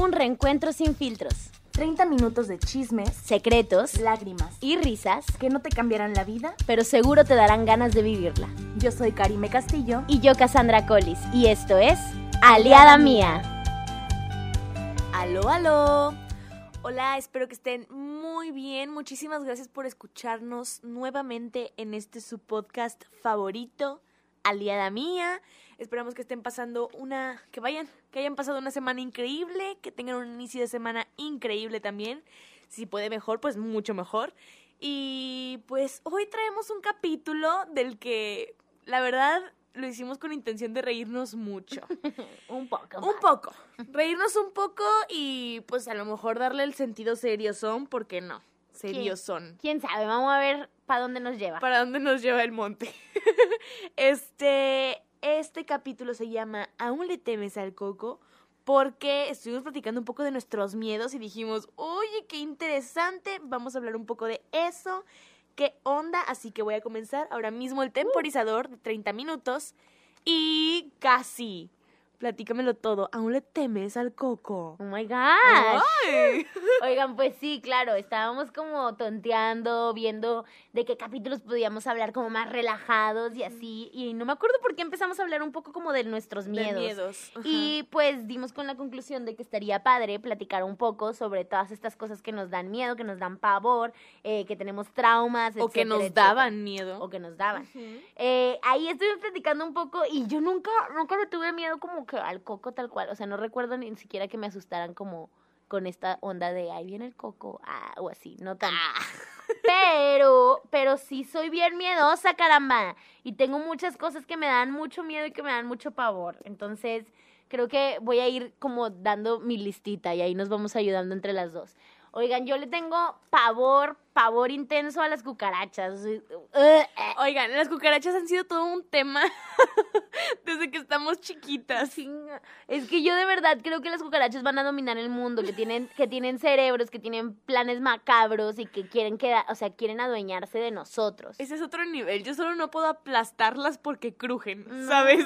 Un reencuentro sin filtros, 30 minutos de chismes, secretos lágrimas y risas, que no te cambiarán la vida. pero seguro te darán ganas de vivirla. Yo soy Karime Castillo. Y yo, Cassandra Collis, y esto es Aliada Mía. Aló, aló. Hola, espero que estén muy bien. Muchísimas gracias por escucharnos nuevamente en este su podcast favorito, Aliada Mía. Esperamos que estén pasando una, que vayan, que hayan pasado una semana increíble, que tengan un inicio de semana increíble también. Si puede mejor, pues mucho mejor. Y pues hoy traemos un capítulo del que, la verdad, lo hicimos con intención de reírnos mucho. Un poco. Un poco. Reírnos un poco y pues a lo mejor darle el sentido serio son, porque no. Serios son. ¿Quién sabe? Vamos a ver para dónde nos lleva. ¿Para dónde nos lleva el monte? este, este capítulo se llama ¿Aún le temes al coco? Porque estuvimos platicando un poco de nuestros miedos y dijimos, oye, qué interesante, vamos a hablar un poco de eso, qué onda, así que voy a comenzar ahora mismo el temporizador de 30 minutos y casi. Platícamelo todo, ¿aún le temes al coco? Oh my gosh. Ay. Oigan, pues sí, claro, estábamos como tonteando, viendo de qué capítulos podíamos hablar como más relajados y así. Y no me acuerdo por qué empezamos a hablar un poco como de nuestros De miedos. miedos. ajá. Y pues dimos con la conclusión de que estaría padre platicar un poco sobre todas estas cosas que nos dan miedo, que nos dan pavor, eh, que tenemos traumas, o que etcétera, nos etcétera. daban miedo. O que nos daban. Eh, ahí estuvimos platicando un poco y yo nunca, nunca le tuve miedo como que al coco tal cual. O sea, no recuerdo ni siquiera que me asustaran como con esta onda de ahí viene el coco, ah, o así, no tan. Pero, pero sí soy bien miedosa, caramba. Y tengo muchas cosas que me dan mucho miedo y que me dan mucho pavor. Entonces, creo que voy a ir como dando mi listita y ahí nos vamos ayudando entre las dos. Oigan, yo le tengo pavor, pavor intenso a las cucarachas. Soy- Oigan, las cucarachas han sido todo un tema desde que estamos chiquitas. Es que yo de verdad creo que las cucarachas van a dominar el mundo, que tienen, que tienen cerebros, que tienen planes macabros y que quieren quedar, o sea, quieren adueñarse de nosotros. Ese es otro nivel. Yo solo no puedo aplastarlas porque crujen, ¿sabes?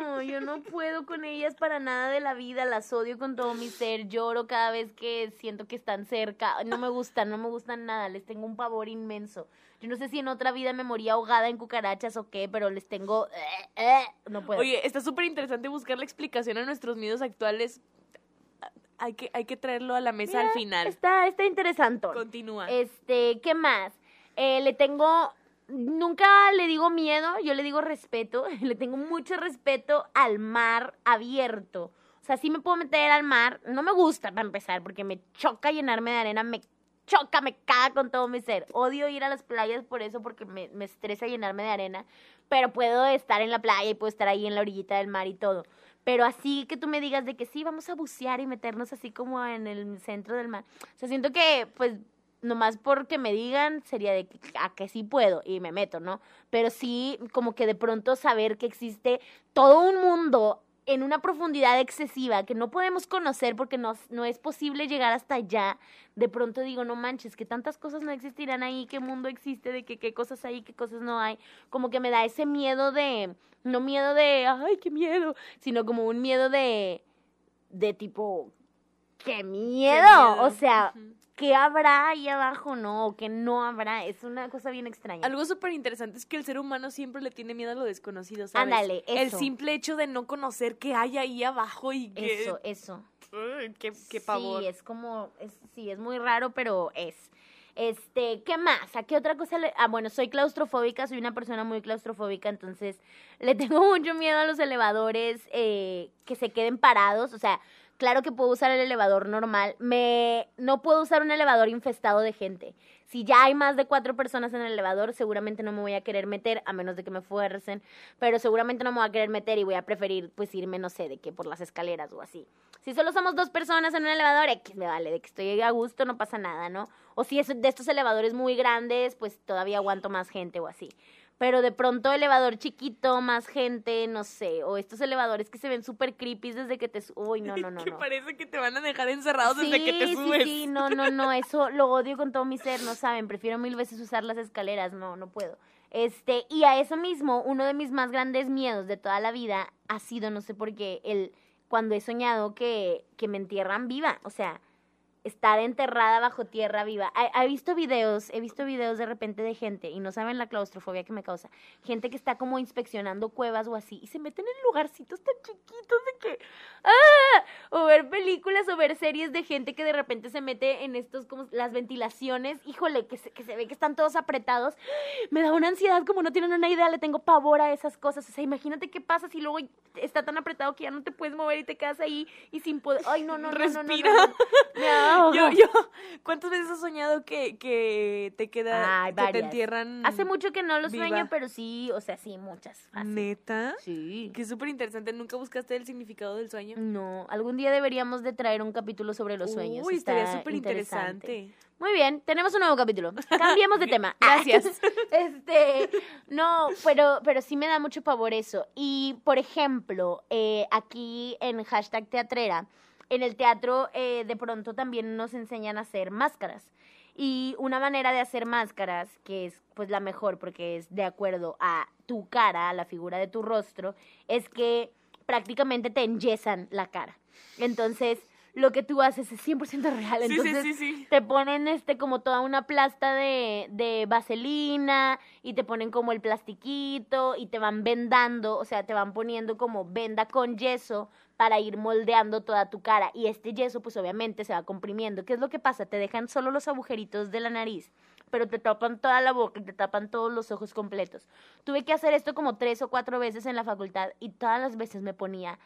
No, yo no puedo con ellas para nada de la vida, las odio con todo mi ser, lloro cada vez que siento que están cerca, no me gustan, no me gustan nada, les tengo un pavor inmenso. Yo no sé si en otra vida me moría ahogada en cucarachas o qué, pero les tengo... eh, eh, no puedo. Oye, está súper interesante buscar la explicación a nuestros miedos actuales. Hay que, hay que traerlo a la mesa al final. Está, está interesante. Continúa. Este, ¿qué más? Eh, le tengo, nunca le digo miedo, yo le digo respeto, le tengo mucho respeto al mar abierto. O sea, sí me puedo meter al mar, no me gusta para empezar, porque me choca llenarme de arena, me choca, me caga con todo mi ser. Odio ir a las playas por eso, porque me, me estresa llenarme de arena, pero puedo estar en la playa y puedo estar ahí en la orillita del mar y todo. Pero así que tú me digas de que sí, vamos a bucear y meternos así como en el centro del mar. O sea, siento que, pues, nomás porque me digan sería de que, a que sí puedo y me meto, ¿no? Pero sí, como que de pronto saber que existe todo un mundo en una profundidad excesiva que no podemos conocer porque no, no es posible llegar hasta allá. De pronto digo, no manches, que tantas cosas no existirán ahí, qué mundo existe, de que qué cosas hay, qué cosas no hay. Como que me da ese miedo de, no miedo de, ay, qué miedo, sino como un miedo de, de tipo, qué miedo. miedo. O sea. ¿Qué habrá ahí abajo, no? ¿O qué no habrá? Es una cosa bien extraña. Algo súper interesante es que el ser humano siempre le tiene miedo a lo desconocido, ¿sabes? Ándale, El eso. simple hecho de no conocer qué hay ahí abajo y que... Eso, eso. Uy, qué, qué pavor. Sí, es como, es, sí, es muy raro, pero es. Este, ¿qué más? ¿A qué otra cosa le...? Ah, bueno, soy claustrofóbica, soy una persona muy claustrofóbica, entonces le tengo mucho miedo a los elevadores eh, que se queden parados, o sea, claro que puedo usar el elevador normal, me... no puedo usar un elevador infestado de gente. Si ya hay más de cuatro personas en el elevador, seguramente no me voy a querer meter, a menos de que me fuercen, pero seguramente no me voy a querer meter y voy a preferir, pues, irme, no sé, de que por las escaleras o así. Si solo somos dos personas en un elevador, X me vale, de que estoy a gusto, no pasa nada, ¿no? O si es de estos elevadores muy grandes, pues todavía aguanto más gente o así. Pero de pronto elevador chiquito, más gente, no sé. O estos elevadores que se ven súper creepy desde que te... Uy, no, no, no, que no. parece que te van a dejar encerrados Sí, desde que te sí, subes. sí, no, no, no, eso lo odio con todo mi ser, no saben, prefiero mil veces usar las escaleras, no, no puedo. Este, y a eso mismo, uno de mis más grandes miedos de toda la vida ha sido, no sé por qué, el cuando he soñado que, que me entierran viva. O sea, estar enterrada bajo tierra viva. He, he visto videos, he visto videos de repente de gente, y no saben la claustrofobia que me causa, gente que está como inspeccionando cuevas o así, y se meten en lugarcitos tan chiquitos de que, ¡ah! O ver películas o ver series de gente que de repente se mete en estos, como las ventilaciones, híjole, que se, que se ve que están todos apretados, me da una ansiedad como no tienen una idea, le tengo pavor a esas cosas, o sea, imagínate qué pasa si luego está tan apretado que ya no te puedes mover y te quedas ahí y sin poder, ay, no, no, no, no, no, no, Respira. no, no. Me ahogo. Yo, yo, ¿cuántas veces has soñado que, que te queda, Ay, que te entierran? Hace mucho que no lo viva. sueño, pero sí, o sea, sí, muchas. ¿Neta? Sí. Que es súper interesante. ¿Nunca buscaste el significado del sueño? No, algún día deberíamos de traer un capítulo sobre los sueños. Uy, estaría súper interesante. Muy bien, tenemos un nuevo capítulo. Cambiemos de tema. Gracias. Este, no, pero, pero sí me da mucho pavor eso. Y, por ejemplo, eh, aquí en hashtag teatrera, en el teatro eh, de pronto también nos enseñan a hacer máscaras. Y una manera de hacer máscaras, que es pues la mejor porque es de acuerdo a tu cara, a la figura de tu rostro, es que prácticamente te enyesan la cara. Entonces, lo que tú haces es 100% real. Sí, sí, Entonces, sí, sí. te ponen este como toda una plasta de, de vaselina y te ponen como el plastiquito y te van vendando, o sea, te van poniendo como venda con yeso para ir moldeando toda tu cara y este yeso pues obviamente se va comprimiendo. ¿Qué es lo que pasa? Te dejan solo los agujeritos de la nariz, pero te tapan toda la boca y te tapan todos los ojos completos. Tuve que hacer esto como tres o cuatro veces en la facultad y todas las veces me ponía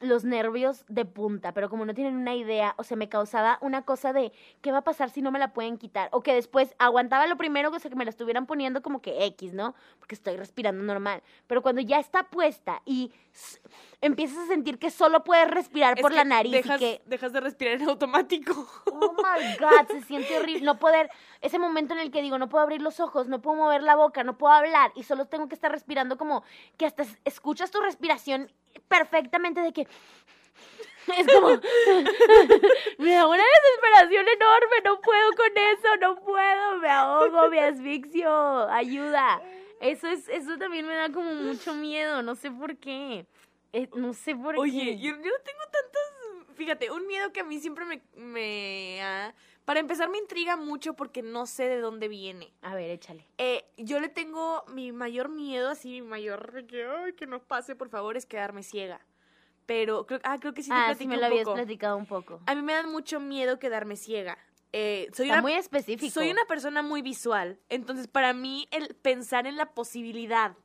los nervios de punta, pero como no tienen una idea, o sea, me causaba una cosa de qué va a pasar si no me la pueden quitar, o que después aguantaba lo primero, o sea, que me la estuvieran poniendo como que X, ¿no? Porque estoy respirando normal, pero cuando ya está puesta y empiezas a sentir que solo puedes respirar Es por la nariz Dejas, y que dejas de respirar en automático. Oh my God, se siente horrible. No poder, ese momento en el que digo, no puedo abrir los ojos, no puedo mover la boca, no puedo hablar y solo tengo que estar respirando como que hasta es- escuchas tu respiración perfectamente de que. Es como. me da una desesperación enorme, no puedo con eso, no puedo, me ahogo, me asfixio, ayuda. Eso es, eso también me da como mucho miedo, no sé por qué. Eh, no sé por qué. Oye, yo, yo no tengo tantas... Fíjate, un miedo que a mí siempre me... me ah, para empezar, me intriga mucho porque no sé de dónde viene. A ver, échale. Eh, yo le tengo mi mayor miedo, así, mi mayor que, ay, que no pase, por favor, es quedarme ciega. Pero, creo, ah, creo que sí te ah, sí me lo habías poco. platicado un poco. A mí me da mucho miedo quedarme ciega. Eh, soy Está una muy específico. Soy una persona muy visual, entonces para mí el pensar en la posibilidad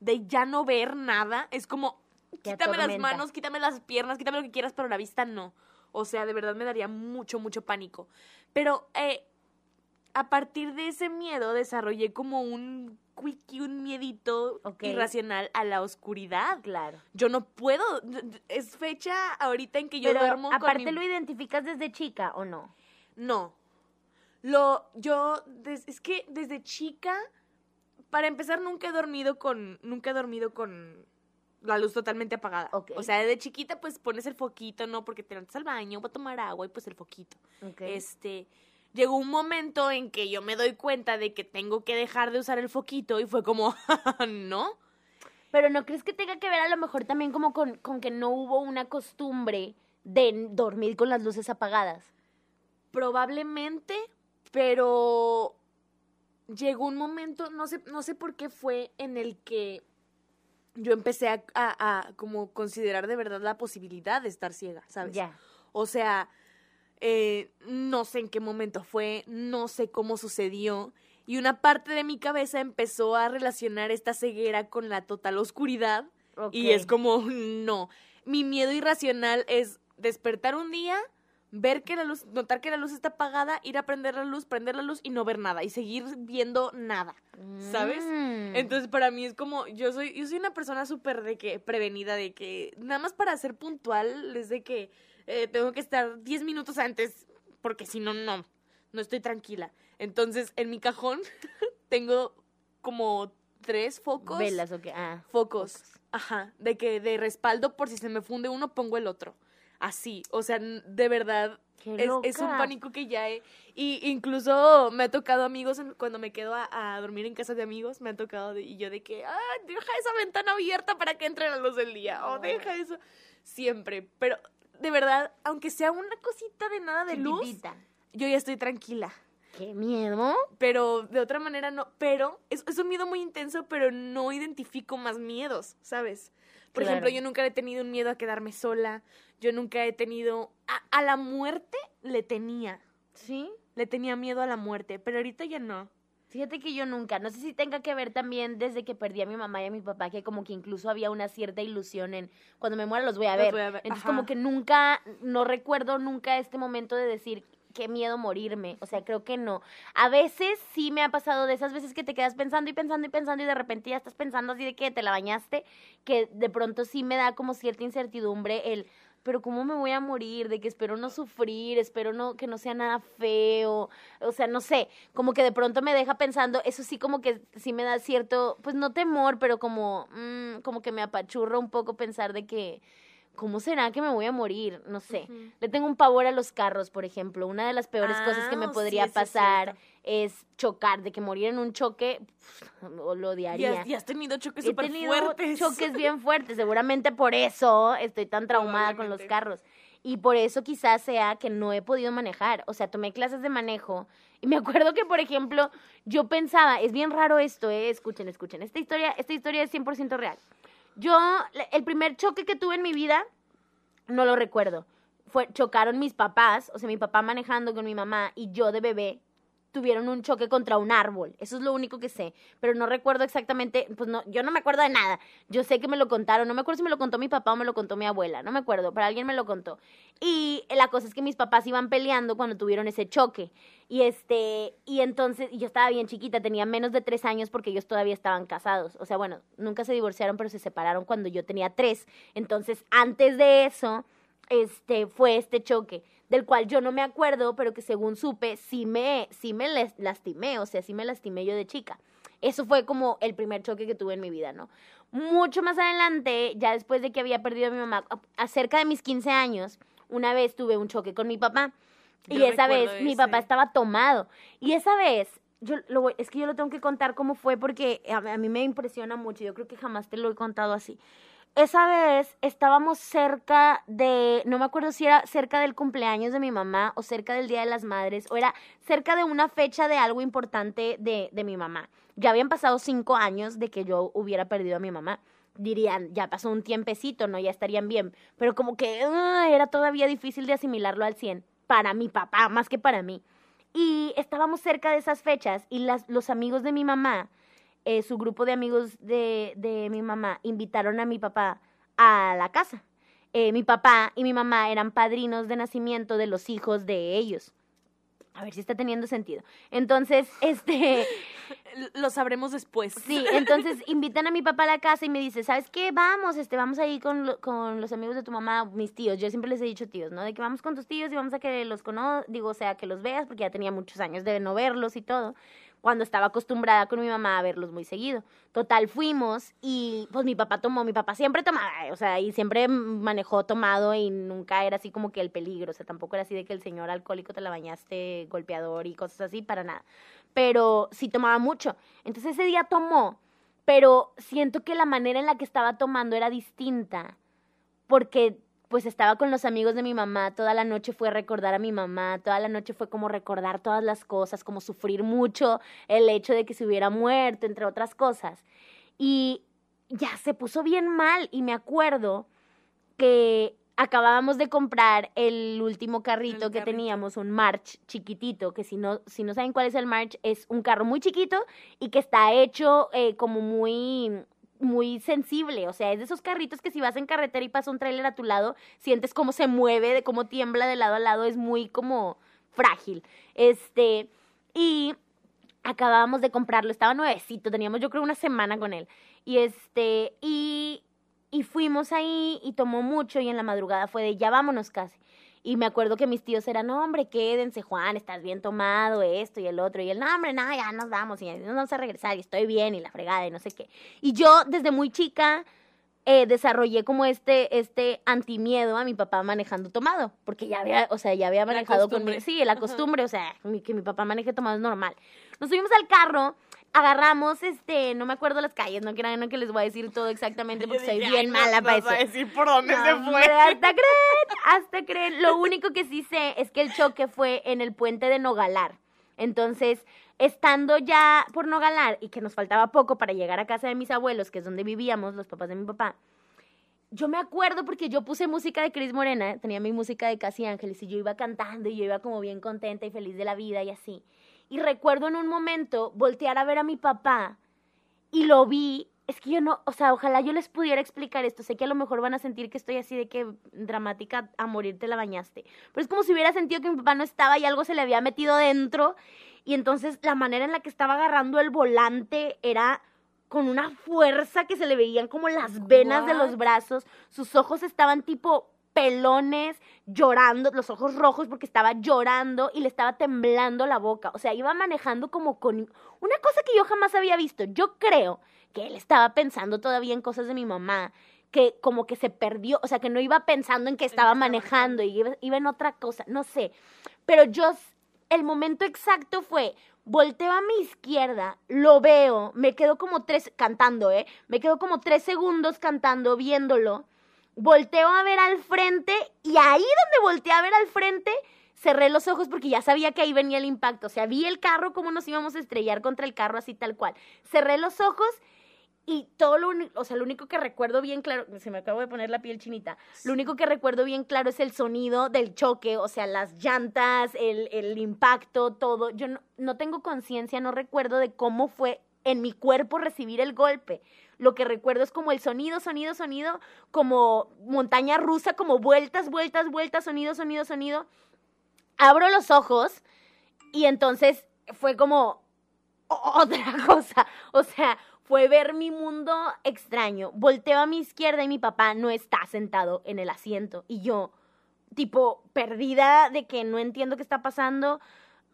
de ya no ver nada es como quítame las manos, quítame las piernas, quítame lo que quieras, pero la vista no. O sea, de verdad me daría mucho, mucho pánico. Pero eh, a partir de ese miedo desarrollé como un quickie, un miedito irracional a la oscuridad. Claro. Yo no puedo, es fecha ahorita en que yo Pero duermo con aparte mi- lo identificas desde chica o no? no. Lo, yo, des- es que desde chica, para empezar, nunca he dormido con, nunca he dormido con la luz totalmente apagada. O sea, desde chiquita, pues pones el foquito, ¿no? Porque te levantas al baño, voy a tomar agua y pues el foquito. Okay. Este, llegó un momento en que yo me doy cuenta de que tengo que dejar de usar el foquito y fue como, ¿no? Pero ¿no crees que tenga que ver a lo mejor también como con, con que no hubo una costumbre de dormir con las luces apagadas? Probablemente, pero llegó un momento, no sé, no sé por qué fue en el que yo empecé a, a- a como considerar de verdad la posibilidad de estar ciega, ¿sabes? Ya. O sea, eh, no sé en qué momento fue, no sé cómo sucedió. Y una parte de mi cabeza empezó a relacionar esta ceguera con la total oscuridad. Y es como, no. Mi miedo irracional es despertar un día, ver que la luz, notar que la luz está apagada, ir a prender la luz, prender la luz y no ver nada. Y seguir viendo nada. ¿sabes? Mm. Entonces para mí es como, yo soy, yo soy una persona súper de que, prevenida, de que, nada más para ser puntual, es de que eh, tengo que estar 10 minutos antes, porque si no, no, no estoy tranquila. Entonces, en mi cajón tengo como tres focos. Velas o qué. Ah. Focos. Ajá, de que de respaldo por si se me funde uno, pongo el otro. Así, o sea, de verdad, es, es un pánico que ya he... Y incluso me ha tocado amigos, en- cuando me quedo a, a dormir en casa de amigos, me ha tocado de- y yo de que, ah, deja esa ventana abierta para que entre la luz del día, o deja eso. siempre. Pero de verdad, aunque sea una cosita de nada de luz, Chiquitita. yo ya estoy tranquila. Qué miedo. Pero de otra manera no. Pero es, es un miedo muy intenso, pero no identifico más miedos, ¿sabes? Por Claro. ejemplo, yo nunca he tenido un miedo a quedarme sola. Yo nunca he tenido... A, a la muerte le tenía. ¿Sí? Le tenía miedo a la muerte, pero ahorita ya no. Fíjate que yo nunca, no sé si tenga que ver también desde que perdí a mi mamá y a mi papá, que como que incluso había una cierta ilusión en cuando me muera los voy a Los ver. voy a ver, Entonces ajá. como que nunca, no recuerdo nunca este momento de decir qué miedo morirme. O sea, creo que no. A veces sí me ha pasado de esas veces que te quedas pensando y pensando y pensando y de repente ya estás pensando así de que te la bañaste, que de pronto sí me da como cierta incertidumbre el pero cómo me voy a morir, de que espero no sufrir, espero no que no sea nada feo, o sea, no sé, como que de pronto me deja pensando, eso sí como que sí me da cierto, pues no temor, pero como mm, como que me apachurra un poco pensar de que ¿cómo será que me voy a morir? No sé. Le tengo un pavor a los carros, por ejemplo. Una de las peores cosas que me Ah, sí, podría es pasar es chocar, de que morir en un choque, o lo Y odiaría. has, y has tenido choques súper fuertes. choques bien fuertes. Seguramente por eso estoy tan traumada con los carros. Y por eso quizás sea que no he podido manejar. O sea, tomé clases de manejo. Y me acuerdo que, por ejemplo, yo pensaba, es bien raro esto, eh. Escuchen, escuchen. Esta historia, esta historia es 100% real. Yo, el primer choque que tuve en mi vida, no lo recuerdo. Fue, chocaron mis papás, o sea, mi papá manejando con mi mamá y yo de bebé tuvieron un choque contra un árbol. Eso es lo único que sé. Pero no recuerdo exactamente, pues no, yo no me acuerdo de nada. Yo sé que me lo contaron. No me acuerdo si me lo contó mi papá o me lo contó mi abuela. No me acuerdo, pero alguien me lo contó. Y la cosa es que mis papás iban peleando cuando tuvieron ese choque. Y este, y entonces, y yo estaba bien chiquita, tenía menos de tres años porque ellos todavía estaban casados. O sea, bueno, nunca se divorciaron, pero se separaron cuando yo tenía tres. Entonces, antes de eso, este, fue este choque, del cual yo no me acuerdo, pero que según supe, sí me, sí me lastimé, o sea, sí me lastimé yo de chica. Eso fue como el primer choque que tuve en mi vida, ¿no? Mucho más adelante, ya después de que había perdido a mi mamá, a- acerca de mis 15 años, una vez tuve un choque con mi papá. Y esa vez mi papá estaba tomado. Y esa vez, yo lo voy- es que yo lo tengo que contar cómo fue porque a, a mí me impresiona mucho. Yo creo que jamás te lo he contado así. Esa vez estábamos cerca de, no me acuerdo si era cerca del cumpleaños de mi mamá o cerca del Día de las Madres o era cerca de una fecha de algo importante de, de mi mamá. Ya habían pasado cinco años de que yo hubiera perdido a mi mamá. Dirían, ya pasó un tiempecito, ¿no? Ya estarían bien. Pero como que ah, era todavía difícil de asimilarlo al 100 para mi papá, más que para mí. Y estábamos cerca de esas fechas y las, los amigos de mi mamá, eh, su grupo de amigos de, de mi mamá, invitaron a mi papá a la casa. Eh, mi papá y mi mamá eran padrinos de nacimiento de los hijos de ellos. A ver si está teniendo sentido. Entonces, este, Lo sabremos después. sí, entonces invitan a mi papá a la casa y me dice, ¿sabes qué? Vamos, este, vamos ahí con, lo- con los amigos de tu mamá, mis tíos. Yo siempre les he dicho tíos, ¿no? De que vamos con tus tíos y vamos a que los conozcas, digo, o sea, que los veas, porque ya tenía muchos años de no verlos y todo cuando estaba acostumbrada con mi mamá a verlos muy seguido. Total, fuimos y pues mi papá tomó, mi papá siempre tomaba, o sea, y siempre manejó tomado y nunca era así como que el peligro, o sea, tampoco era así de que el señor alcohólico te la bañaste golpeador y cosas así, para nada. Pero sí tomaba mucho. Entonces ese día tomó, pero siento que la manera en la que estaba tomando era distinta, porque pues estaba con los amigos de mi mamá, toda la noche fue recordar a mi mamá, toda la noche fue como recordar todas las cosas, como sufrir mucho el hecho de que se hubiera muerto, entre otras cosas. Y ya se puso bien mal y me acuerdo que acabábamos de comprar el último carrito El que carrito. teníamos, un March chiquitito, que si no, si no saben cuál es el March, es un carro muy chiquito y que está hecho eh, como muy muy sensible, o sea, es de esos carritos que si vas en carretera y pasa un tráiler a tu lado, sientes cómo se mueve, de cómo tiembla de lado a lado, es muy como frágil. Este, y acabábamos de comprarlo, estaba nuevecito, teníamos yo creo una semana con él. Y este, y, y fuimos ahí y tomó mucho y en la madrugada fue de ya vámonos casi. Y me acuerdo que mis tíos eran, no, hombre, quédense, Juan, estás bien tomado, esto y el otro. Y él, no, hombre, no, ya nos vamos y nos vamos a regresar y estoy bien y la fregada y no sé qué. Y yo, desde muy chica, eh, desarrollé como este, este antimiedo a mi papá manejando tomado, porque ya había, o sea, ya había manejado costumbre. conmigo. Sí, la costumbre, o sea, mi- que mi papá maneje tomado es normal. Nos subimos al carro, agarramos, este, no me acuerdo las calles, no crean que les voy a decir todo exactamente porque soy bien mala para eso. decir por dónde No, hombre, hasta creen, hasta creen. Lo único que sí sé es que el choque fue en el puente de Nogalar. Entonces, estando ya por Nogalar y que nos faltaba poco para llegar a casa de mis abuelos, que es donde vivíamos, los papás de mi papá, yo me acuerdo porque yo puse música de Cris Morena, tenía mi música de Casi Ángeles y yo iba cantando y yo iba como bien contenta y feliz de la vida y así. Y recuerdo en un momento voltear a ver a mi papá y lo vi. Es que yo no, o sea, ojalá yo les pudiera explicar esto. Sé que a lo mejor van a sentir que estoy así de que dramática a morir te la bañaste. Pero es como si hubiera sentido que mi papá no estaba y algo se le había metido dentro. Y entonces la manera en la que estaba agarrando el volante era con una fuerza que se le veían como las venas de los brazos. Sus ojos estaban tipo pelones, llorando, los ojos rojos porque estaba llorando y le estaba temblando la boca. O sea, iba manejando como con una cosa que yo jamás había visto. Yo creo que él estaba pensando todavía en cosas de mi mamá, que como que se perdió, o sea, que no iba pensando en que estaba manejando y iba, iba en otra cosa, no sé. Pero yo, el momento exacto fue, volteo a mi izquierda, lo veo, me quedo como tres, cantando, ¿eh? Me quedo como tres segundos cantando, viéndolo. Volteo a ver al frente y ahí donde volteé a ver al frente, cerré los ojos porque ya sabía que ahí venía el impacto. O sea, vi el carro, cómo nos íbamos a estrellar contra el carro así tal cual. Cerré los ojos y todo lo único, o sea, lo único que recuerdo bien claro, se me acabo de poner la piel chinita, lo único que recuerdo bien claro es el sonido del choque, o sea, las llantas, el, el impacto, todo. Yo no, no tengo conciencia, no recuerdo de cómo fue en mi cuerpo recibir el golpe. Lo que recuerdo es como el sonido, sonido, sonido, como montaña rusa, como vueltas, vueltas, vueltas, sonido, sonido, sonido. Abro los ojos y entonces fue como otra cosa. O sea, fue ver mi mundo extraño. Volteo a mi izquierda y mi papá no está sentado en el asiento. Y yo, tipo, perdida de que no entiendo qué está pasando.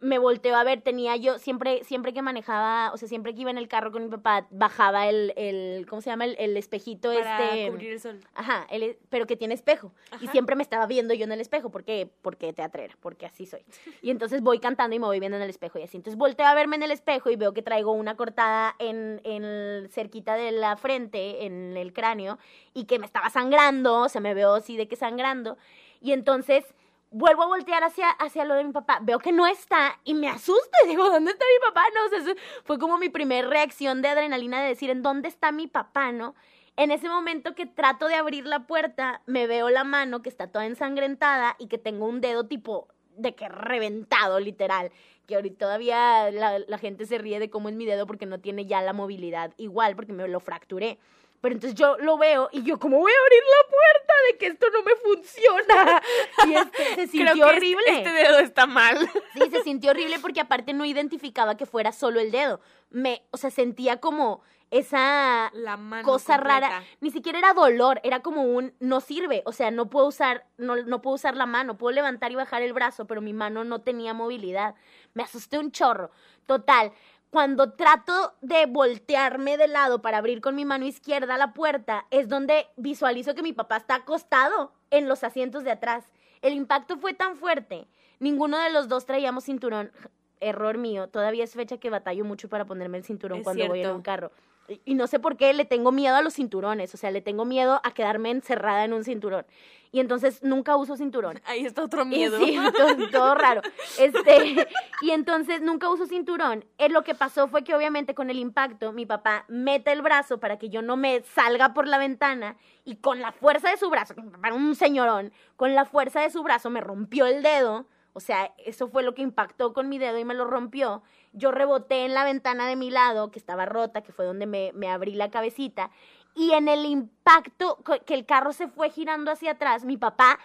Me volteo a ver, tenía yo, siempre, siempre que manejaba, o sea, siempre que iba en el carro con mi papá, bajaba el, el ¿cómo se llama? El, el espejito Para este. cubrir el sol. Ajá, el- pero que tiene espejo. Y siempre me estaba viendo yo en el espejo. ¿Por qué? Porque teatrera, porque así soy. Y entonces voy cantando y me voy viendo en el espejo y así. Entonces volteo a verme en el espejo y veo que traigo una cortada en, en el- cerquita de la frente, en el cráneo, y que me estaba sangrando, o sea, me veo así de que sangrando. Y entonces vuelvo a voltear hacia, hacia lo de mi papá, veo que no está y me asusto y digo, ¿dónde está mi papá? No, o sea, fue como mi primer reacción de adrenalina de decir, ¿en dónde está mi papá? ¿No? En ese momento que trato de abrir la puerta, me veo la mano que está toda ensangrentada y que tengo un dedo tipo de que reventado, literal. Que ahorita todavía la, la gente se ríe de cómo es mi dedo porque no tiene ya la movilidad igual, porque me lo fracturé. Pero entonces yo lo veo y yo, como voy a abrir la puerta de que esto no me funciona? Y este, se Creo sintió que horrible. Este, este dedo está mal. Sí, se sintió horrible porque aparte no identificaba que fuera solo el dedo. Me, o sea, sentía como esa La mano. cosa completa. rara. Ni siquiera era dolor, era como un no sirve. O sea, no puedo usar, no, no puedo usar la mano. Puedo levantar y bajar el brazo, pero mi mano no tenía movilidad. Me asusté un chorro. Total. Cuando trato de voltearme de lado para abrir con mi mano izquierda la puerta, es donde visualizo que mi papá está acostado en los asientos de atrás. El impacto fue tan fuerte. Ninguno de los dos traíamos cinturón. Error mío. Todavía es fecha que batallo mucho para ponerme el cinturón Es cuando voy en cierto. un carro. Y- Y no sé por qué le tengo miedo a los cinturones. O sea, le tengo miedo a quedarme encerrada en un cinturón. Y entonces nunca uso cinturón. Ahí está otro Y miedo. sí, todo, todo raro. Este, y entonces nunca uso cinturón. Eh, lo que pasó fue que obviamente con el impacto mi papá mete el brazo para que yo no me salga por la ventana y con la fuerza de su brazo, un señorón, con la fuerza de su brazo me rompió el dedo. O sea, eso fue lo que impactó con mi dedo y me lo rompió. Yo reboté en la ventana de mi lado, que estaba rota, que fue donde me, me abrí la cabecita. Y en el impacto, que el carro se fue girando hacia atrás, mi papá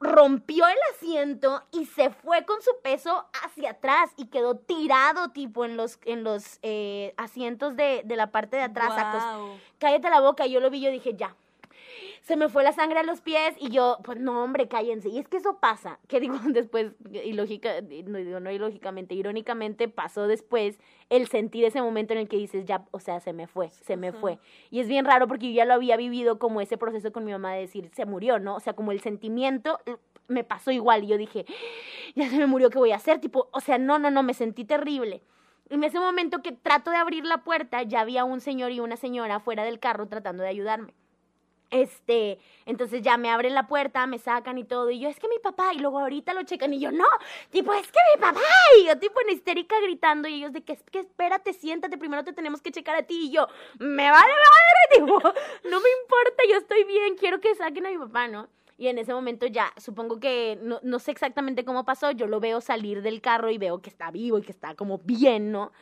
rompió el asiento y se fue con su peso hacia atrás y quedó tirado tipo en los, en los eh, asientos de, de la parte de atrás. Guau. Cállate la boca, yo lo vi, yo dije, ya. Se me fue la sangre a los pies y yo, pues no, hombre, cállense. Y es que eso pasa, que digo después, ilógica, no digo no ilógicamente, irónicamente pasó después el sentir ese momento en el que dices, ya, o sea, se me fue, se me fue. Y es bien raro porque yo ya lo había vivido como ese proceso con mi mamá de decir, se murió, ¿no? O sea, como el sentimiento me pasó igual y yo dije, ya se me murió, ¿qué voy a hacer? Tipo, o sea, no, no, no, me sentí terrible. En ese momento que trato de abrir la puerta, ya había un señor y una señora fuera del carro tratando de ayudarme. Este, entonces ya me abren la puerta, me sacan y todo, y yo, es que mi papá, y luego ahorita lo checan, y yo, no, tipo, es que mi papá, y yo, tipo, en histérica gritando, y ellos, de que, que espérate, siéntate, primero te tenemos que checar a ti, y yo, me vale madre, tipo, no me importa, yo estoy bien, quiero que saquen a mi papá, ¿no? Y en ese momento ya, supongo que, no, no sé exactamente cómo pasó, yo lo veo salir del carro y veo que está vivo y que está como bien, ¿no?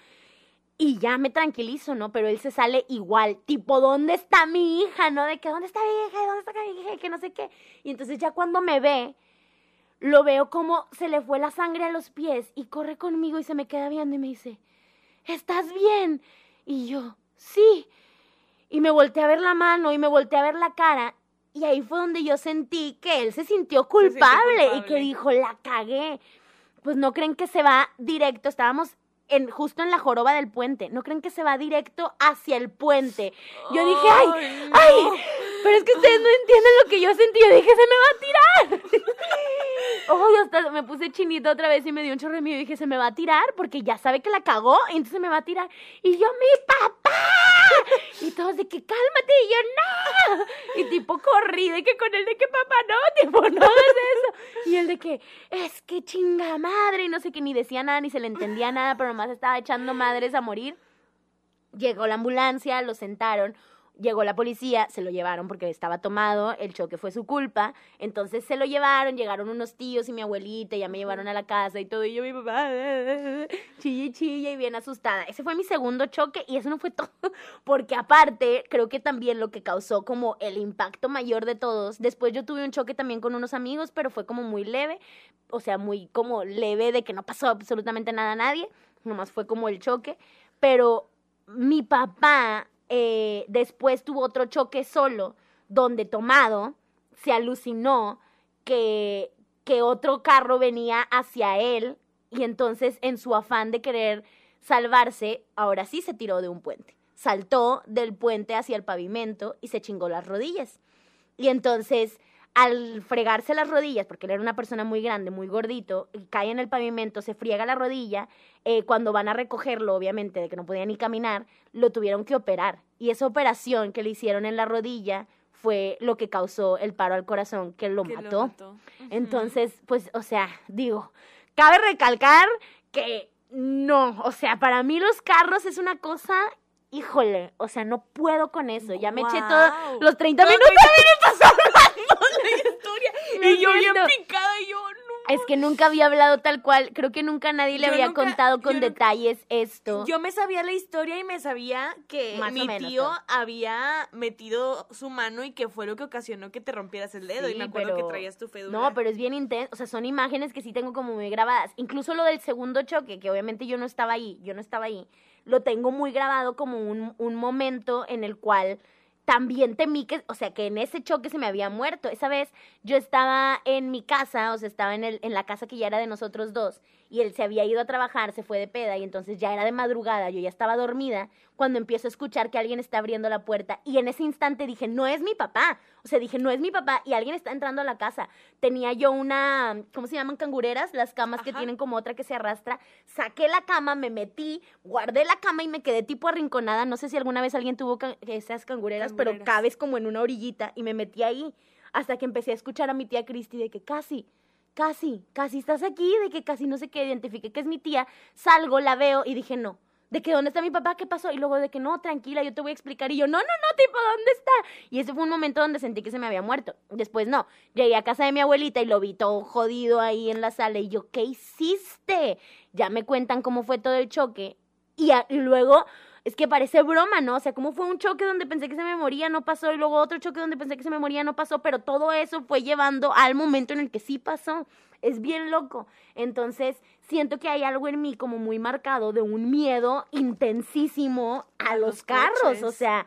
Y ya me tranquilizo, ¿no? Pero él se sale igual, tipo, ¿dónde está mi hija? ¿No? De que, ¿dónde está mi hija? ¿Dónde está mi hija? Que no sé qué. Y entonces ya cuando me ve, lo veo como se le fue la sangre a los pies y corre conmigo y se me queda viendo y me dice, ¿estás bien? Y yo, sí. Y me volteé a ver la mano y me volteé a ver la cara. Y ahí fue donde yo sentí que él se sintió culpable, y que culpable. dijo, la cagué. Pues no creen que se va directo. Estábamos en, justo en la joroba del puente. No creen que se va directo hacia el puente. Yo dije, ay, Ay, pero es que ustedes no entienden lo que yo sentí. Yo dije, se me va a tirar. Ojo, yo hasta me puse chinita otra vez y me dio un chorro de miedo. Y dije, se me va a tirar porque ya sabe que la cagó. Entonces me va a tirar. Y yo, mi papá. Y todos de que cálmate. Y yo, no. Y tipo corrí de que con él de que papá no, tipo, no hagas eso. Y él de que, es que chinga madre. Y no sé qué, ni decía nada, ni se le entendía nada, pero nomás estaba echando madres a morir. Llegó la ambulancia, lo sentaron. Llegó la policía, se lo llevaron porque estaba tomado, el choque fue su culpa. Entonces se lo llevaron, llegaron unos tíos y mi abuelita, ya me llevaron a la casa y todo. Y yo, mi papá, chille, chille y bien asustada. Ese fue mi segundo choque y eso no fue todo. Porque aparte, creo que también lo que causó como el impacto mayor de todos. Después yo tuve un choque también con unos amigos, pero fue como muy leve. O sea, muy como leve de que no pasó absolutamente nada a nadie. Nomás fue como el choque. Pero mi papá eh, después tuvo otro choque solo, donde tomado se alucinó que, que otro carro venía hacia él y entonces en su afán de querer salvarse, ahora sí se tiró de un puente. Saltó del puente hacia el pavimento y se chingó las rodillas. Y entonces, al fregarse las rodillas, porque él era una persona muy grande, muy gordito, y cae en el pavimento, se friega la rodilla, eh, cuando van a recogerlo, obviamente, de que no podía ni caminar, lo tuvieron que operar. Y esa operación que le hicieron en la rodilla fue lo que causó el paro al corazón, que lo Que mató. Entonces, pues, o sea, digo, cabe recalcar que no, o sea, para mí los carros es una cosa, híjole, o sea, no puedo con eso. Ya me eché Guau. todos los 30 Los minutos. la historia. Me y yo bien picada y yo, no. Es que nunca había hablado tal cual, creo que nunca nadie le Yo había nunca- contado con nunca- detalles esto. Yo me sabía la historia y me sabía que Más mi menos, tío todo. había metido su mano y que fue lo que ocasionó que te rompieras el dedo. y me acuerdo pero- que traías tu fédula. No, pero es bien intenso. O sea, son imágenes que sí tengo como muy grabadas. Incluso lo del segundo choque, que obviamente yo no estaba ahí, yo no estaba ahí, lo tengo muy grabado como un, un momento en el cual también temí que, o sea, que en ese choque se me había muerto. Esa vez yo estaba en mi casa, o sea, estaba en, el, en la casa que ya era de nosotros dos, y él se había ido a trabajar, se fue de peda, y entonces ya era de madrugada, yo ya estaba dormida, cuando empiezo a escuchar que alguien está abriendo la puerta, y en ese instante dije, no es mi papá, o sea, dije, no es mi papá, y alguien está entrando a la casa. Tenía yo una, ¿cómo se llaman? Cangureras, las camas que tienen como otra que se arrastra. Saqué la cama, me metí, guardé la cama y me quedé tipo arrinconada. No sé si alguna vez alguien tuvo can- esas cangureras, pero Cangureras. cabes como en una orillita y me metí ahí hasta que empecé a escuchar a mi tía Cristi de que casi, casi, casi estás aquí, de que casi no sé qué, identifiqué que es mi tía, salgo, la veo y dije no. De que dónde está mi papá, qué pasó, y luego de que no, tranquila, yo te voy a explicar, y yo, no, no, no, tipo, ¿dónde está? Y ese fue un momento donde sentí que se me había muerto. Después no, llegué a casa de mi abuelita y lo vi todo jodido ahí en la sala, y yo, ¿qué hiciste? Ya me cuentan cómo fue todo el choque, y, y luego es que parece broma, ¿no? O sea, como fue un choque donde pensé que se me moría, no pasó, y luego otro choque donde pensé que se me moría, no pasó, pero todo eso fue llevando al momento en el que sí pasó. Es bien loco. Entonces, siento que hay algo en mí como muy marcado de un miedo intensísimo a, los, los carros. coches. O sea,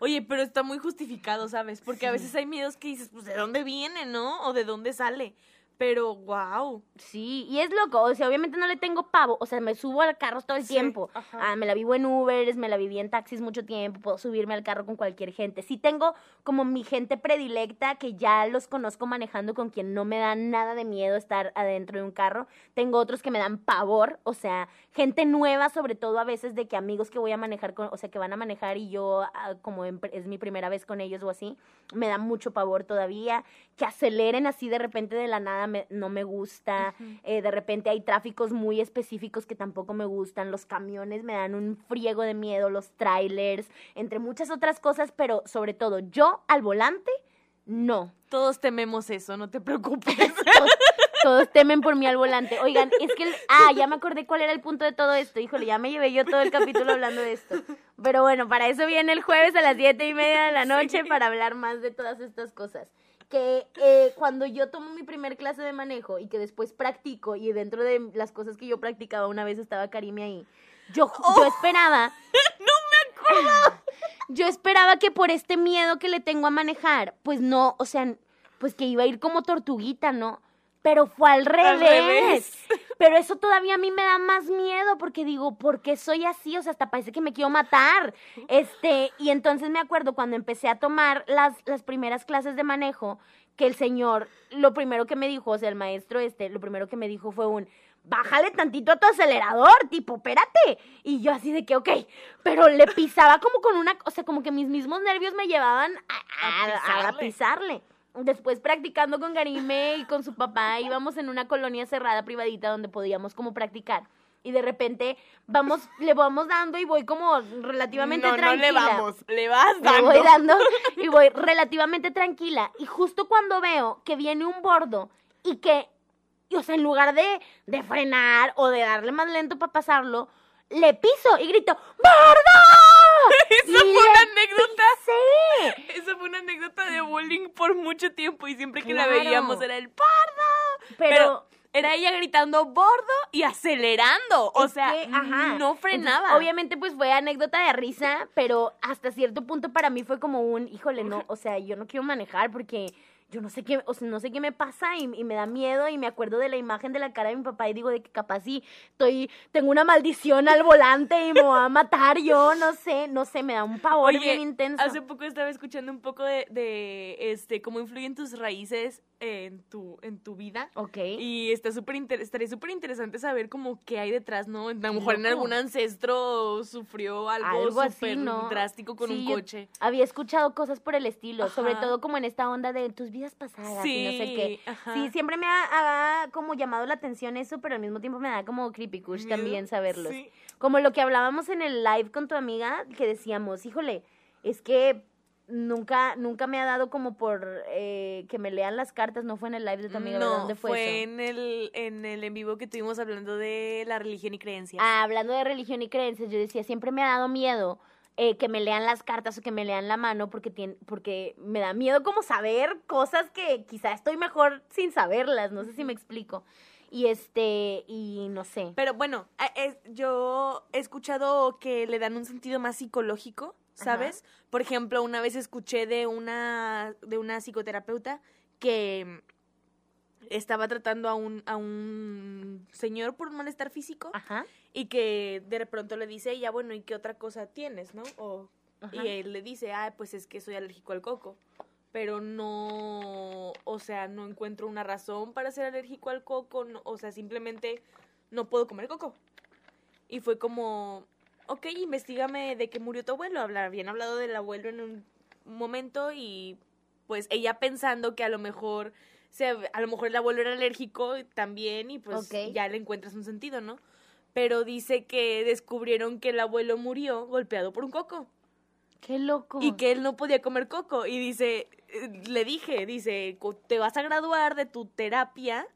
Oye, pero está muy justificado, ¿sabes? Porque a veces hay miedos que dices, pues, ¿de dónde viene, no? O ¿de dónde sale? Pero, wow. Sí, y es loco, o sea, obviamente no le tengo pavo, o sea, me subo al carro todo el Sí, tiempo. Ah, me la vivo en Ubers, me la viví en taxis mucho tiempo, puedo subirme al carro con cualquier gente. Sí tengo como mi gente predilecta que ya los conozco manejando con quien no me da nada de miedo estar adentro de un carro. Tengo otros que me dan pavor, o sea, gente nueva, sobre todo a veces de que amigos que voy a manejar con, o sea, que van a manejar y yo ah, como en- es mi primera vez con ellos o así, me da mucho pavor todavía. Que aceleren así de repente de la nada me- no me gusta. Eh, de repente hay tráficos muy específicos que tampoco me gustan. Los camiones me dan un friego de miedo, los trailers, entre muchas otras cosas, pero sobre todo yo al volante, no. Todos tememos eso, no te preocupes. Todos, todos temen por mí al volante. Oigan, es que, el- ah, ya me acordé cuál era el punto de todo esto. Híjole, ya me llevé yo todo el capítulo hablando de esto. Pero bueno, para eso viene el jueves a las siete y media de la noche para hablar más de todas estas cosas. Que eh, cuando yo tomo mi primer clase de manejo y que después practico y dentro de las cosas que yo practicaba una vez estaba Karime ahí, yo, yo esperaba... Yo esperaba que por este miedo que le tengo a manejar, pues no, o sea, pues que iba a ir como tortuguita, ¿no? Pero fue al revés. revés. Pero eso todavía a mí me da más miedo porque digo, ¿por qué soy así? O sea, hasta parece que me quiero matar. Este, y entonces me acuerdo cuando empecé a tomar las, las primeras clases de manejo, que el señor, lo primero que me dijo, o sea, el maestro este, lo primero que me dijo fue un, bájale tantito a tu acelerador, tipo, espérate. Y yo así de que, ok, pero le pisaba como con una, o sea, como que mis mismos nervios me llevaban a, a- A a- a pisarle. Después practicando con Karime y con su papá, íbamos en una colonia cerrada, privadita, donde podíamos como practicar. Y de repente vamos, le vamos dando y voy como relativamente no, no tranquila. le vamos, le vas Le dando. voy dando y voy relativamente tranquila. Y justo cuando veo que viene un bordo y que, y, o sea, en lugar de, de frenar o de darle más lento para pasarlo, le piso y grito, ¡Bordo! Esa fue una anécdota. pisé. Esa fue una anécdota de bullying por mucho tiempo y siempre que Claro. la veíamos era el pardo. Pero, Pero era ella gritando bordo y acelerando. O sea, que, ajá. no frenaba. Entonces, obviamente, pues fue anécdota de risa, pero hasta cierto punto para mí fue como un, híjole, no, o sea, yo no quiero manejar porque yo no sé qué, o sea, no sé qué me pasa y, y me da miedo y me acuerdo de la imagen de la cara de mi papá y digo de que capaz sí estoy, tengo una maldición al volante y me va a matar yo, no sé, no sé, me da un pavor Oye, bien intenso. Hace poco estaba escuchando un poco de, de este cómo influyen tus raíces en tu, en tu vida. Ok. Y está súper inter- estaría súper interesante saber como qué hay detrás, ¿no? A lo mejor en algún ancestro sufrió algo, Algo así, súper ¿no? drástico con Sí, un coche. Había escuchado cosas por el estilo, sobre todo como en esta onda de tus vidas pasadas y no sé qué. Sí, ajá. Sí, siempre me ha, ha como llamado la atención eso, pero al mismo tiempo me da como creepy kush Miedo. también saberlos. Sí. Como lo que hablábamos en el live con tu amiga, que decíamos, híjole, es que nunca, nunca me ha dado como por eh, que me lean las cartas, no fue en el live de tu amiga. No, ¿dónde fue, fue, eso? en el en el en vivo que tuvimos hablando de la religión y creencias. Ah, hablando de religión y creencias, yo decía, siempre me ha dado miedo eh, que me lean las cartas o que me lean la mano porque, tien- porque me da miedo como saber cosas que quizá estoy mejor sin saberlas, no sé si me explico. Y este, y no sé. Pero bueno, es- yo he escuchado que le dan un sentido más psicológico, ¿sabes? Por ejemplo, una vez escuché de una, de una psicoterapeuta que estaba tratando a un, a un señor por un malestar físico Ajá. y que de pronto le dice ella, bueno, ¿y qué otra cosa tienes, no? O, Ajá. y él le dice, ah, pues es que soy alérgico al coco. Pero no, o sea, no encuentro una razón para ser alérgico al coco, no- o sea, simplemente no puedo comer coco. Y fue como, ok, investigame de qué murió tu abuelo. Habían hablado del abuelo en un momento y pues ella pensando que a lo mejor, se, a lo mejor el abuelo era alérgico también y pues ya le encuentras un sentido, ¿no? Pero dice que descubrieron que el abuelo murió golpeado por un coco Qué loco. y que él no podía comer coco. Y dice, eh, le dije, dice, "Co- te vas a graduar de tu terapia,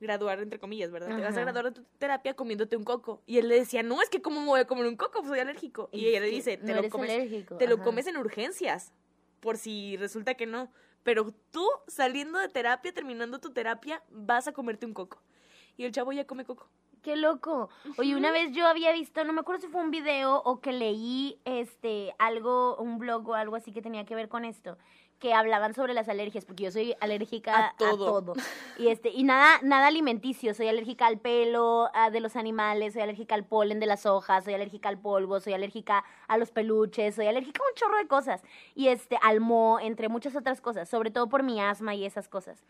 graduar entre comillas, ¿verdad? Te vas a Ajá. graduar de tu terapia comiéndote un coco. Y él le decía, no, es que cómo me voy a comer un coco, Pues soy alérgico. Y, ella le dice, te no lo comes, alérgico, te lo ajá. comes en urgencias, por si resulta que no. Pero tú, saliendo de terapia, terminando tu terapia, vas a comerte un coco. Y el chavo ya come coco. Qué loco. Oye, una vez yo había visto, no me acuerdo si fue un video o que leí este algo, un blog o algo así que tenía que ver con esto, que hablaban sobre las alergias, porque yo soy alérgica A todo. todo. Y este, y nada, nada alimenticio, soy alérgica al pelo de los animales, soy alérgica al polen de las hojas, soy alérgica al polvo, soy alérgica a los peluches, soy alérgica a un chorro de cosas. Y este, al moho, entre muchas otras cosas, sobre todo por mi asma y esas cosas.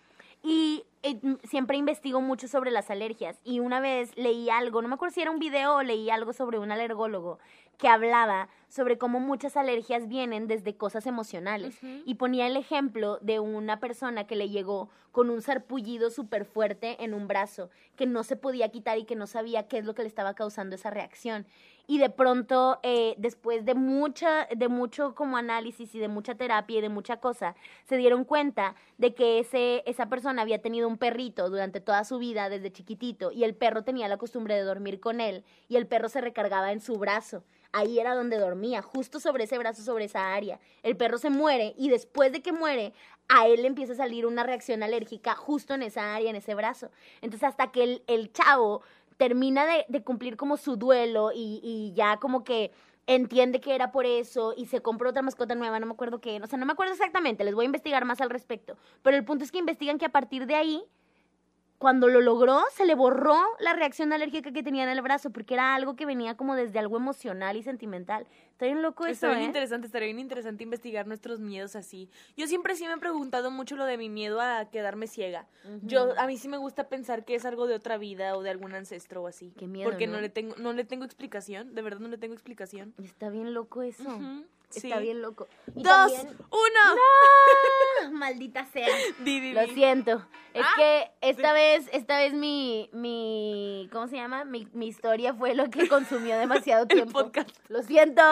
Y eh, siempre investigo mucho sobre las alergias. Y una vez leí algo, no me acuerdo si era un video o leí algo sobre un alergólogo que hablaba sobre cómo muchas alergias vienen desde cosas emocionales. Y ponía el ejemplo de una persona que le llegó con un sarpullido súper fuerte en un brazo, que no se podía quitar y que no sabía qué es lo que le estaba causando esa reacción. Y de pronto, eh, después de mucha, de mucho como análisis y de mucha terapia y de mucha cosa, se dieron cuenta de que ese, esa persona había tenido un perrito durante toda su vida, desde chiquitito, y el perro tenía la costumbre de dormir con él, y el perro se recargaba en su brazo. Ahí era donde dormía, justo sobre ese brazo, sobre esa área. El perro se muere y después de que muere, a él le empieza a salir una reacción alérgica justo en esa área, en ese brazo. Entonces hasta que el, chavo termina de, cumplir como su duelo y, y ya como que entiende que era por eso y se compró otra mascota nueva, no me acuerdo qué, o sea, no me acuerdo exactamente, les voy a investigar más al respecto, pero el punto es que investigan que a partir de ahí, cuando lo logró, se le borró la reacción alérgica que tenía en el brazo, porque era algo que venía como desde algo emocional y sentimental. Está bien loco eso, Está bien ¿eh? interesante, estaría bien interesante investigar nuestros miedos así. Yo siempre sí me he preguntado mucho lo de mi miedo a quedarme ciega. Yo a mí sí me gusta pensar que es algo de otra vida o de algún ancestro o así. Qué miedo, Porque ¿no? no le tengo no le tengo explicación, de verdad no le tengo explicación. Está bien loco eso. Está sí. bien loco. Y Dos, también- uno. ¡Ah! Maldita sea. Di, di, Lo siento. Es Ah, que esta vez, esta vez mi, mi, ¿cómo se llama? Mi, mi historia fue lo que consumió demasiado El tiempo. podcast. Lo siento,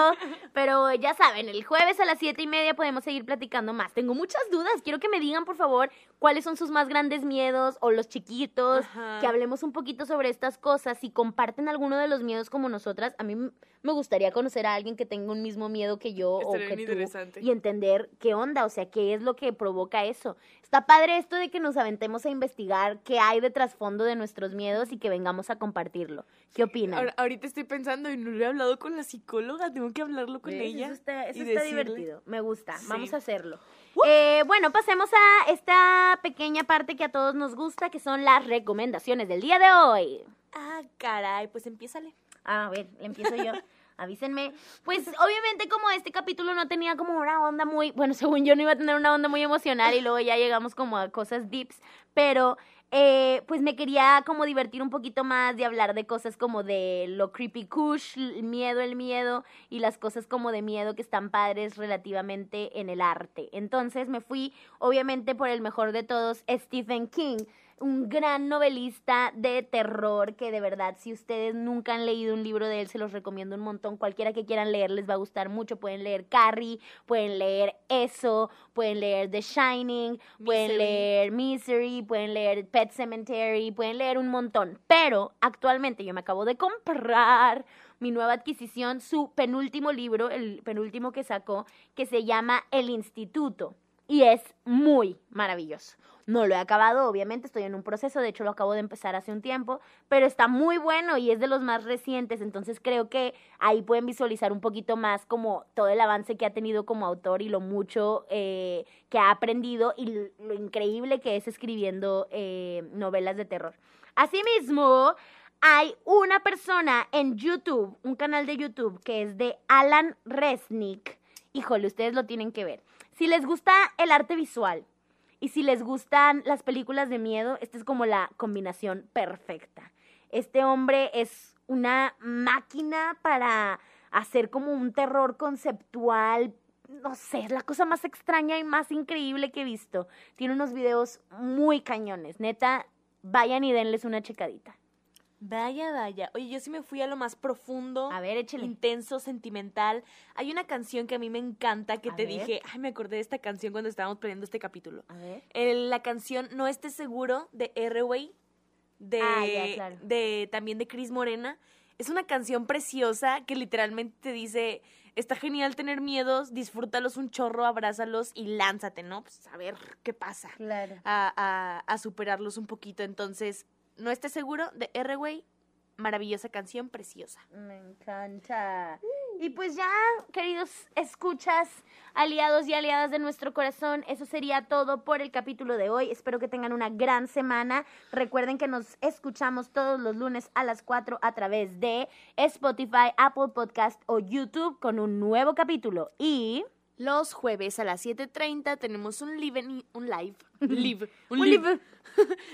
pero ya saben, el jueves a las siete y media podemos seguir platicando más. Tengo muchas dudas. Quiero que me digan, por favor, cuáles son sus más grandes miedos o los chiquitos. Ajá. Que hablemos un poquito sobre estas cosas. Si comparten alguno de los miedos como nosotras, a mí me gustaría conocer a alguien que tenga un mismo miedo que yo o que tú y entender qué onda, o sea, qué es lo que provoca eso. Está padre esto de que nos aventemos a investigar qué hay de trasfondo de nuestros miedos y que vengamos a compartirlo. ¿Qué opinan? Ahora- ahorita estoy pensando y no lo he hablado con la psicóloga, tengo que hablarlo con ella. Eso está, eso y está decirle. divertido, me gusta, Sí. vamos a hacerlo. Eh, bueno, pasemos a esta pequeña parte que a todos nos gusta, que son las recomendaciones del día de hoy. Ah, caray, pues empiézale. A ver, le empiezo yo. Avísenme. Pues obviamente como este capítulo no tenía como una onda muy, bueno, según yo no iba a tener una onda muy emocional y luego ya llegamos como a cosas deeps, pero eh, pues me quería como divertir un poquito más de hablar de cosas como de lo creepy kush, el miedo, el miedo y las cosas como de miedo que están padres relativamente en el arte. Entonces me fui obviamente por el mejor de todos, Stephen King un gran novelista de terror que de verdad si ustedes nunca han leído un libro de él se los recomiendo un montón. Cualquiera que quieran leer les va a gustar mucho. Pueden leer Carrie pueden leer eso pueden leer The Shining pueden leer Misery pueden leer Pet Cemetery pueden leer un montón. Pero actualmente yo me acabo de comprar mi nueva adquisición su penúltimo libro el penúltimo que sacó que se llama El Instituto y es muy maravilloso. No lo he acabado, obviamente, estoy en un proceso, de hecho lo acabo de empezar hace un tiempo, pero está muy bueno y es de los más recientes, entonces creo que ahí pueden visualizar un poquito más como todo el avance que ha tenido como autor y lo mucho eh, que ha aprendido y lo increíble que es escribiendo eh, novelas de terror. Asimismo, hay una persona en YouTube, un canal de YouTube que es de Alan Resnick. Híjole, ustedes lo tienen que ver. Si les gusta el arte visual y si les gustan las películas de miedo, esta es como la combinación perfecta. Este hombre es una máquina para hacer como un terror conceptual. No sé, es la cosa más extraña y más increíble que he visto. Tiene unos videos muy cañones. Neta, vayan y denles una checadita. Vaya, vaya. Oye, yo sí me fui a lo más profundo. A ver, échale. Intenso, sentimental. Hay una canción que a mí me encanta que A te ver. dije, ay, me acordé de esta canción cuando estábamos planeando este capítulo. A ver. El- la canción No estés seguro de R-Way, de, Ah, ya, claro. de también de Cris Morena. Es una canción preciosa que literalmente te dice, está genial tener miedos, disfrútalos un chorro, abrázalos y lánzate, ¿no? Pues a ver qué pasa. Claro. A, a- a superarlos un poquito. Entonces, No estés seguro de R-Way, maravillosa canción, preciosa. Me encanta. Y pues ya, queridos escuchas, aliados y aliadas de nuestro corazón, eso sería todo por el capítulo de hoy. Espero que tengan una gran semana. Recuerden que nos escuchamos todos los lunes a las 4 a través de Spotify, Apple Podcast o YouTube con un nuevo capítulo. Y... Los jueves a las 7.30 tenemos un live, en, un live, live, un, Un live. live.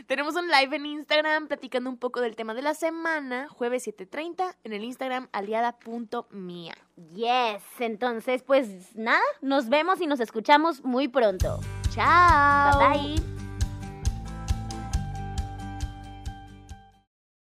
tenemos un live en Instagram platicando un poco del tema de la semana, jueves 7.30 en el Instagram aliada.mia. Yes, entonces pues nada, nos vemos y nos escuchamos muy pronto. Chao. Bye bye.